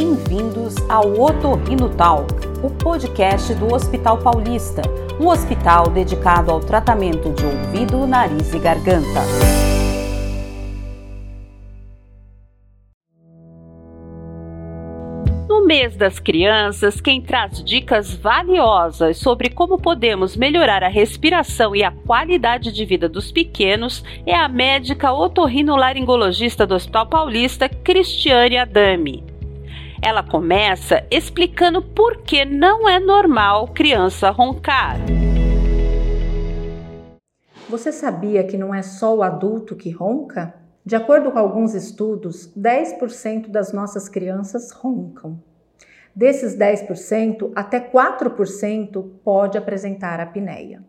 Bem-vindos ao Otorrino Talk, o podcast do Hospital Paulista, um hospital dedicado ao tratamento de ouvido, nariz e garganta. No mês das crianças, quem traz dicas valiosas sobre como podemos melhorar a respiração e a qualidade de vida dos pequenos é a médica otorrinolaringologista do Hospital Paulista, Cristiane Adami. Ela começa explicando por que não é normal criança roncar. Você sabia que não é só o adulto que ronca? De acordo com alguns estudos, 10% das nossas crianças roncam. Desses 10%, até 4% pode apresentar apneia.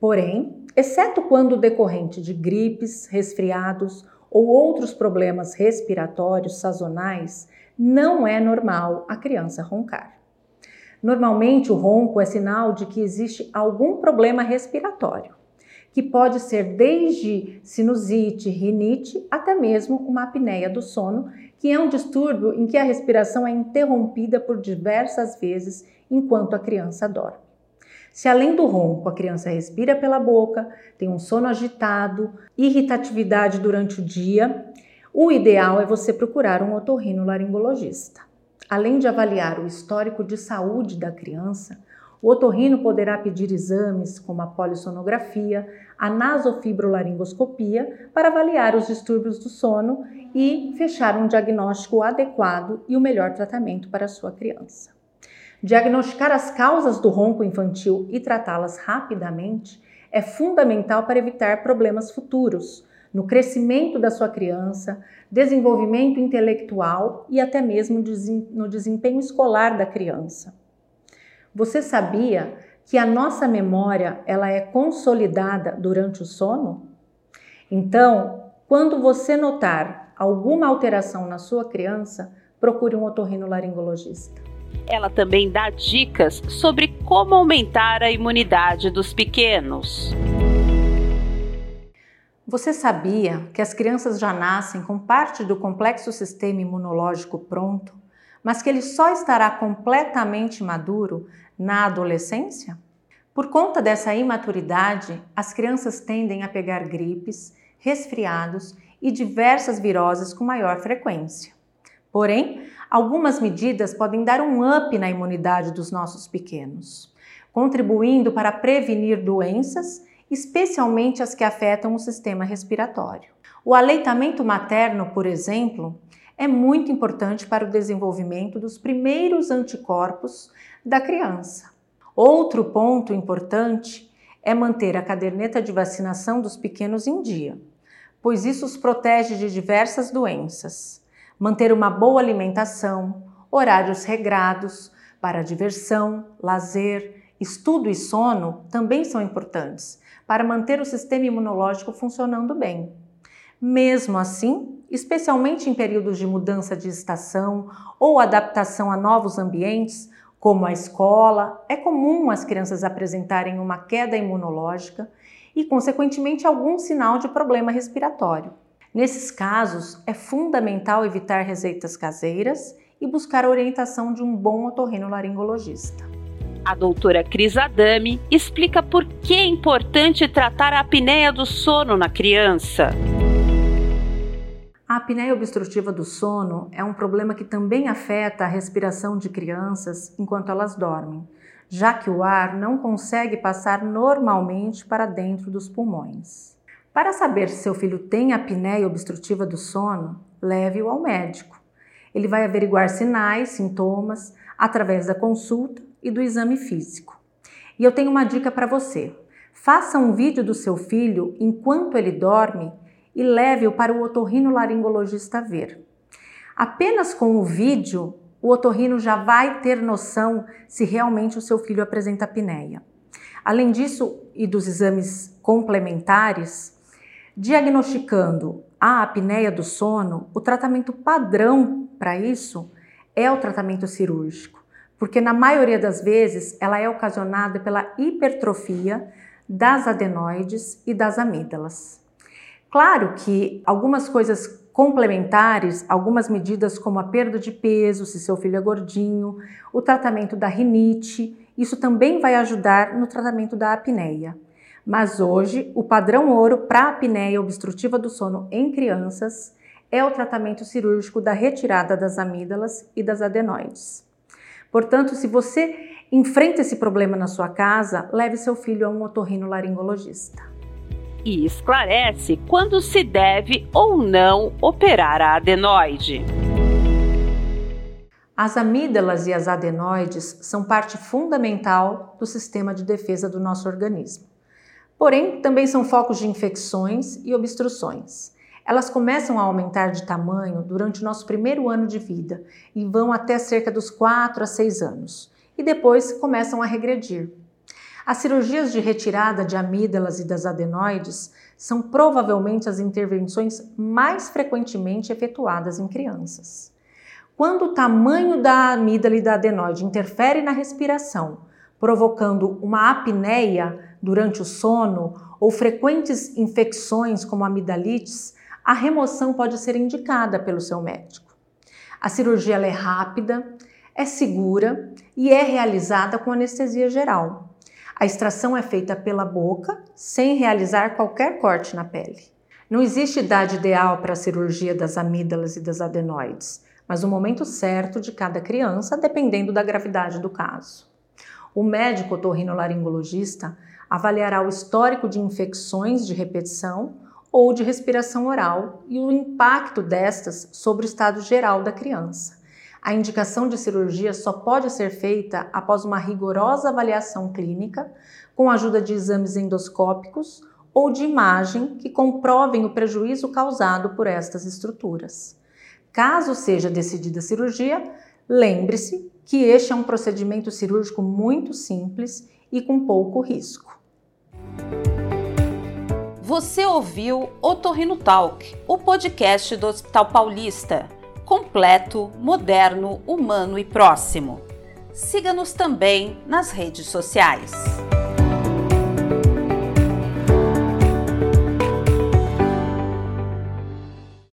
Porém, exceto quando decorrente de gripes, resfriados ou outros problemas respiratórios sazonais, não é normal a criança roncar. Normalmente, o ronco é sinal de que existe algum problema respiratório, que pode ser desde sinusite, rinite, até mesmo uma apneia do sono, que é um distúrbio em que a respiração é interrompida por diversas vezes enquanto a criança dorme. Se além do ronco a criança respira pela boca, tem um sono agitado, irritatividade durante o dia, o ideal é você procurar um otorrinolaringologista. Além de avaliar o histórico de saúde da criança, o otorrino poderá pedir exames como a polissonografia, a nasofibrolaringoscopia para avaliar os distúrbios do sono e fechar um diagnóstico adequado e o melhor tratamento para a sua criança. Diagnosticar as causas do ronco infantil e tratá-las rapidamente é fundamental para evitar problemas futuros, no crescimento da sua criança, desenvolvimento intelectual e até mesmo no desempenho escolar da criança. Você sabia que a nossa memória ela é consolidada durante o sono? Então, quando você notar alguma alteração na sua criança, procure um otorrinolaringologista. Ela também dá dicas sobre como aumentar a imunidade dos pequenos. Você sabia que as crianças já nascem com parte do complexo sistema imunológico pronto, mas que ele só estará completamente maduro na adolescência? Por conta dessa imaturidade, as crianças tendem a pegar gripes, resfriados e diversas viroses com maior frequência. Porém, algumas medidas podem dar um up na imunidade dos nossos pequenos, contribuindo para prevenir doenças especialmente as que afetam o sistema respiratório. O aleitamento materno, por exemplo, é muito importante para o desenvolvimento dos primeiros anticorpos da criança. Outro ponto importante é manter a caderneta de vacinação dos pequenos em dia, pois isso os protege de diversas doenças. Manter uma boa alimentação, horários regrados para diversão, lazer, estudo e sono também são importantes para manter o sistema imunológico funcionando bem. Mesmo assim, especialmente em períodos de mudança de estação ou adaptação a novos ambientes, como a escola, é comum as crianças apresentarem uma queda imunológica e, consequentemente, algum sinal de problema respiratório. Nesses casos, é fundamental evitar receitas caseiras e buscar a orientação de um bom otorrinolaringologista. A doutora Cris Adami explica por que é importante tratar a apneia do sono na criança. A apneia obstrutiva do sono é um problema que também afeta a respiração de crianças enquanto elas dormem, já que o ar não consegue passar normalmente para dentro dos pulmões. Para saber se seu filho tem apneia obstrutiva do sono, leve-o ao médico. Ele vai averiguar sinais, sintomas, através da consulta e do exame físico. E eu tenho uma dica para você. Faça um vídeo do seu filho enquanto ele dorme e leve-o para o otorrinolaringologista ver. Apenas com o vídeo, o otorrino já vai ter noção se realmente o seu filho apresenta apneia. Além disso e dos exames complementares, diagnosticando a apneia do sono, o tratamento padrão para isso é o tratamento cirúrgico porque na maioria das vezes ela é ocasionada pela hipertrofia das adenoides e das amígdalas. Claro que algumas coisas Complementares, algumas medidas como a perda de peso, se seu filho é gordinho, o tratamento da rinite, isso também vai ajudar no tratamento da apneia. Mas hoje, o padrão ouro para a apneia obstrutiva do sono em crianças é o tratamento cirúrgico da retirada das amígdalas e das adenoides. Portanto, se você enfrenta esse problema na sua casa, leve seu filho a um otorrinolaringologista e esclarece quando se deve ou não operar a adenoide. As amígdalas e as adenoides são parte fundamental do sistema de defesa do nosso organismo. Porém, também são focos de infecções e obstruções. Elas começam a aumentar de tamanho durante o nosso primeiro ano de vida e vão até cerca dos 4 a 6 anos, e depois começam a regredir. As cirurgias de retirada de amígdalas e das adenoides são provavelmente as intervenções mais frequentemente efetuadas em crianças. Quando o tamanho da amígdala e da adenoide interfere na respiração, provocando uma apneia durante o sono ou frequentes infecções como amidalites, a remoção pode ser indicada pelo seu médico. A cirurgia é rápida, é segura e é realizada com anestesia geral. A extração é feita pela boca, sem realizar qualquer corte na pele. Não existe idade ideal para a cirurgia das amígdalas e das adenoides, mas o momento certo de cada criança, dependendo da gravidade do caso. O médico otorrinolaringologista avaliará o histórico de infecções de repetição ou de respiração oral e o impacto destas sobre o estado geral da criança. A indicação de cirurgia só pode ser feita após uma rigorosa avaliação clínica, com a ajuda de exames endoscópicos ou de imagem que comprovem o prejuízo causado por estas estruturas. Caso seja decidida a cirurgia, lembre-se que este é um procedimento cirúrgico muito simples e com pouco risco. Você ouviu Otorrino Talk, o podcast do Hospital Paulista completo, moderno, humano e próximo. Siga-nos também nas redes sociais.